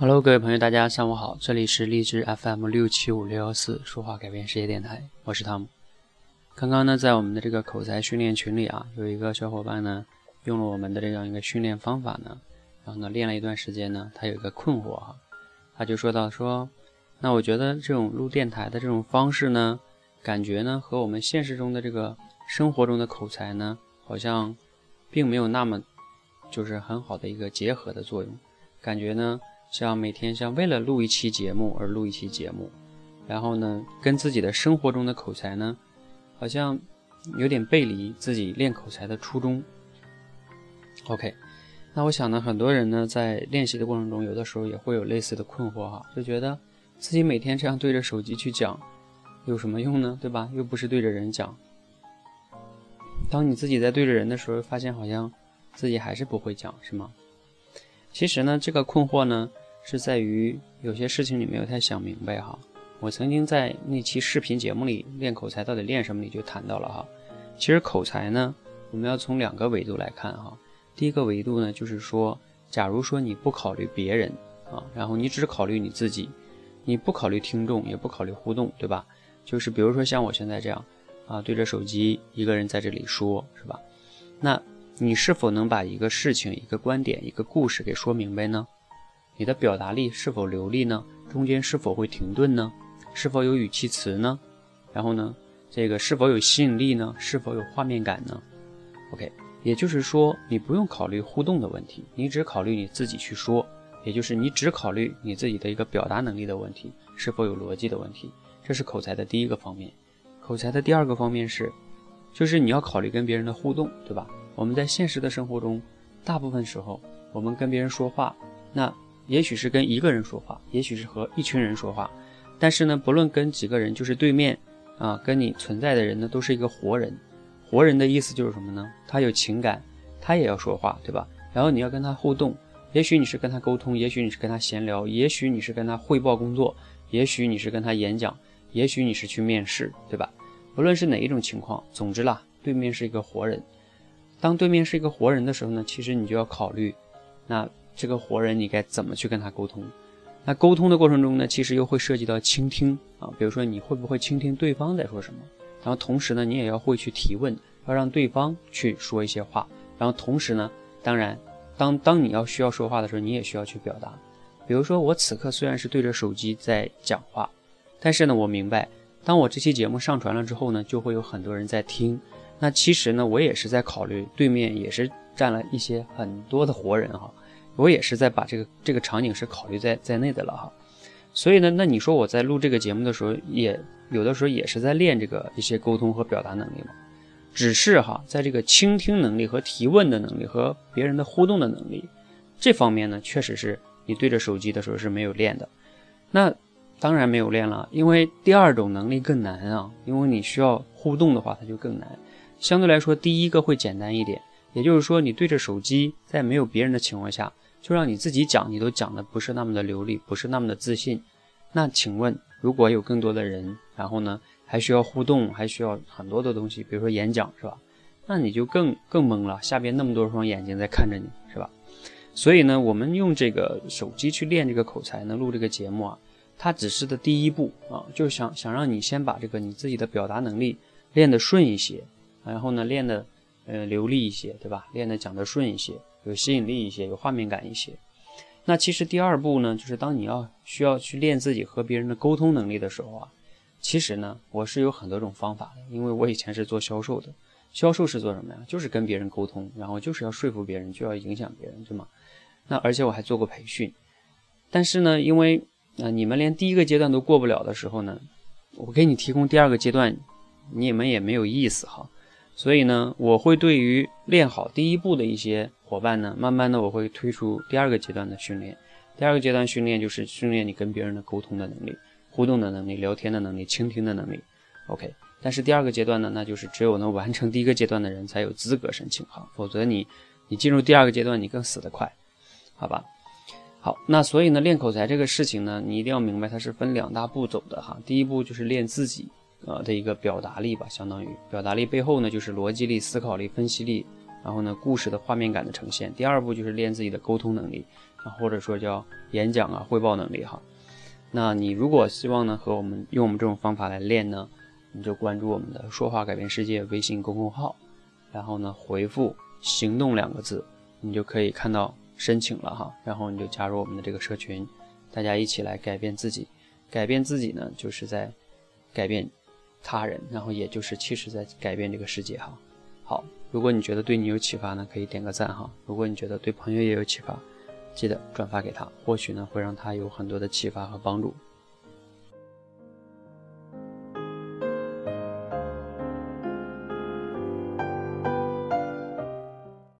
Hello，各位朋友，大家上午好，这里是荔枝 FM 六七五六幺四说话改变世界电台，我是汤姆。刚刚呢，在我们的这个口才训练群里啊，有一个小伙伴呢，用了我们的这样一个训练方法呢，然后呢，练了一段时间呢，他有一个困惑哈，他就说到说，那我觉得这种录电台的这种方式呢，感觉呢和我们现实中的这个生活中的口才呢，好像并没有那么就是很好的一个结合的作用，感觉呢。像每天像为了录一期节目而录一期节目，然后呢，跟自己的生活中的口才呢，好像有点背离自己练口才的初衷。OK，那我想呢，很多人呢在练习的过程中，有的时候也会有类似的困惑哈，就觉得自己每天这样对着手机去讲，有什么用呢？对吧？又不是对着人讲。当你自己在对着人的时候，发现好像自己还是不会讲，是吗？其实呢，这个困惑呢，是在于有些事情你没有太想明白哈。我曾经在那期视频节目里练口才到底练什么里就谈到了哈。其实口才呢，我们要从两个维度来看哈。第一个维度呢，就是说，假如说你不考虑别人啊，然后你只考虑你自己，你不考虑听众，也不考虑互动，对吧？就是比如说像我现在这样啊，对着手机一个人在这里说，是吧？那。你是否能把一个事情、一个观点、一个故事给说明白呢？你的表达力是否流利呢？中间是否会停顿呢？是否有语气词呢？然后呢，这个是否有吸引力呢？是否有画面感呢？OK，也就是说，你不用考虑互动的问题，你只考虑你自己去说，也就是你只考虑你自己的一个表达能力的问题，是否有逻辑的问题。这是口才的第一个方面。口才的第二个方面是，就是你要考虑跟别人的互动，对吧？我们在现实的生活中，大部分时候，我们跟别人说话，那也许是跟一个人说话，也许是和一群人说话，但是呢，不论跟几个人，就是对面啊，跟你存在的人呢，都是一个活人。活人的意思就是什么呢？他有情感，他也要说话，对吧？然后你要跟他互动，也许你是跟他沟通，也许你是跟他闲聊，也许你是跟他汇报工作，也许你是跟他演讲，也许你是去面试，对吧？不论是哪一种情况，总之啦，对面是一个活人。当对面是一个活人的时候呢，其实你就要考虑，那这个活人你该怎么去跟他沟通？那沟通的过程中呢，其实又会涉及到倾听啊，比如说你会不会倾听对方在说什么？然后同时呢，你也要会去提问，要让对方去说一些话。然后同时呢，当然，当当你要需要说话的时候，你也需要去表达。比如说我此刻虽然是对着手机在讲话，但是呢，我明白，当我这期节目上传了之后呢，就会有很多人在听。那其实呢，我也是在考虑对面也是站了一些很多的活人哈，我也是在把这个这个场景是考虑在在内的了哈。所以呢，那你说我在录这个节目的时候，也有的时候也是在练这个一些沟通和表达能力嘛。只是哈，在这个倾听能力和提问的能力和别人的互动的能力这方面呢，确实是你对着手机的时候是没有练的。那当然没有练了，因为第二种能力更难啊，因为你需要互动的话，它就更难。相对来说，第一个会简单一点，也就是说，你对着手机，在没有别人的情况下，就让你自己讲，你都讲的不是那么的流利，不是那么的自信。那请问，如果有更多的人，然后呢，还需要互动，还需要很多的东西，比如说演讲，是吧？那你就更更懵了，下边那么多双眼睛在看着你，是吧？所以呢，我们用这个手机去练这个口才呢，录这个节目啊，它只是的第一步啊，就是想想让你先把这个你自己的表达能力练得顺一些。然后呢，练的呃流利一些，对吧？练的讲的顺一些，有吸引力一些，有画面感一些。那其实第二步呢，就是当你要需要去练自己和别人的沟通能力的时候啊，其实呢，我是有很多种方法的，因为我以前是做销售的。销售是做什么呀？就是跟别人沟通，然后就是要说服别人，就要影响别人，对吗？那而且我还做过培训。但是呢，因为啊，你们连第一个阶段都过不了的时候呢，我给你提供第二个阶段，你们也没有意思哈。所以呢，我会对于练好第一步的一些伙伴呢，慢慢的我会推出第二个阶段的训练。第二个阶段训练就是训练你跟别人的沟通的能力、互动的能力、聊天的能力、倾听的能力。OK，但是第二个阶段呢，那就是只有能完成第一个阶段的人才有资格申请哈，否则你你进入第二个阶段你更死得快，好吧？好，那所以呢，练口才这个事情呢，你一定要明白它是分两大步走的哈。第一步就是练自己。呃的一个表达力吧，相当于表达力背后呢，就是逻辑力、思考力、分析力，然后呢，故事的画面感的呈现。第二步就是练自己的沟通能力，啊，或者说叫演讲啊、汇报能力哈。那你如果希望呢和我们用我们这种方法来练呢，你就关注我们的“说话改变世界”微信公众号，然后呢回复“行动”两个字，你就可以看到申请了哈。然后你就加入我们的这个社群，大家一起来改变自己。改变自己呢，就是在改变他人，然后也就是其实在改变这个世界哈。好，如果你觉得对你有启发呢，可以点个赞哈。如果你觉得对朋友也有启发，记得转发给他，或许呢会让他有很多的启发和帮助。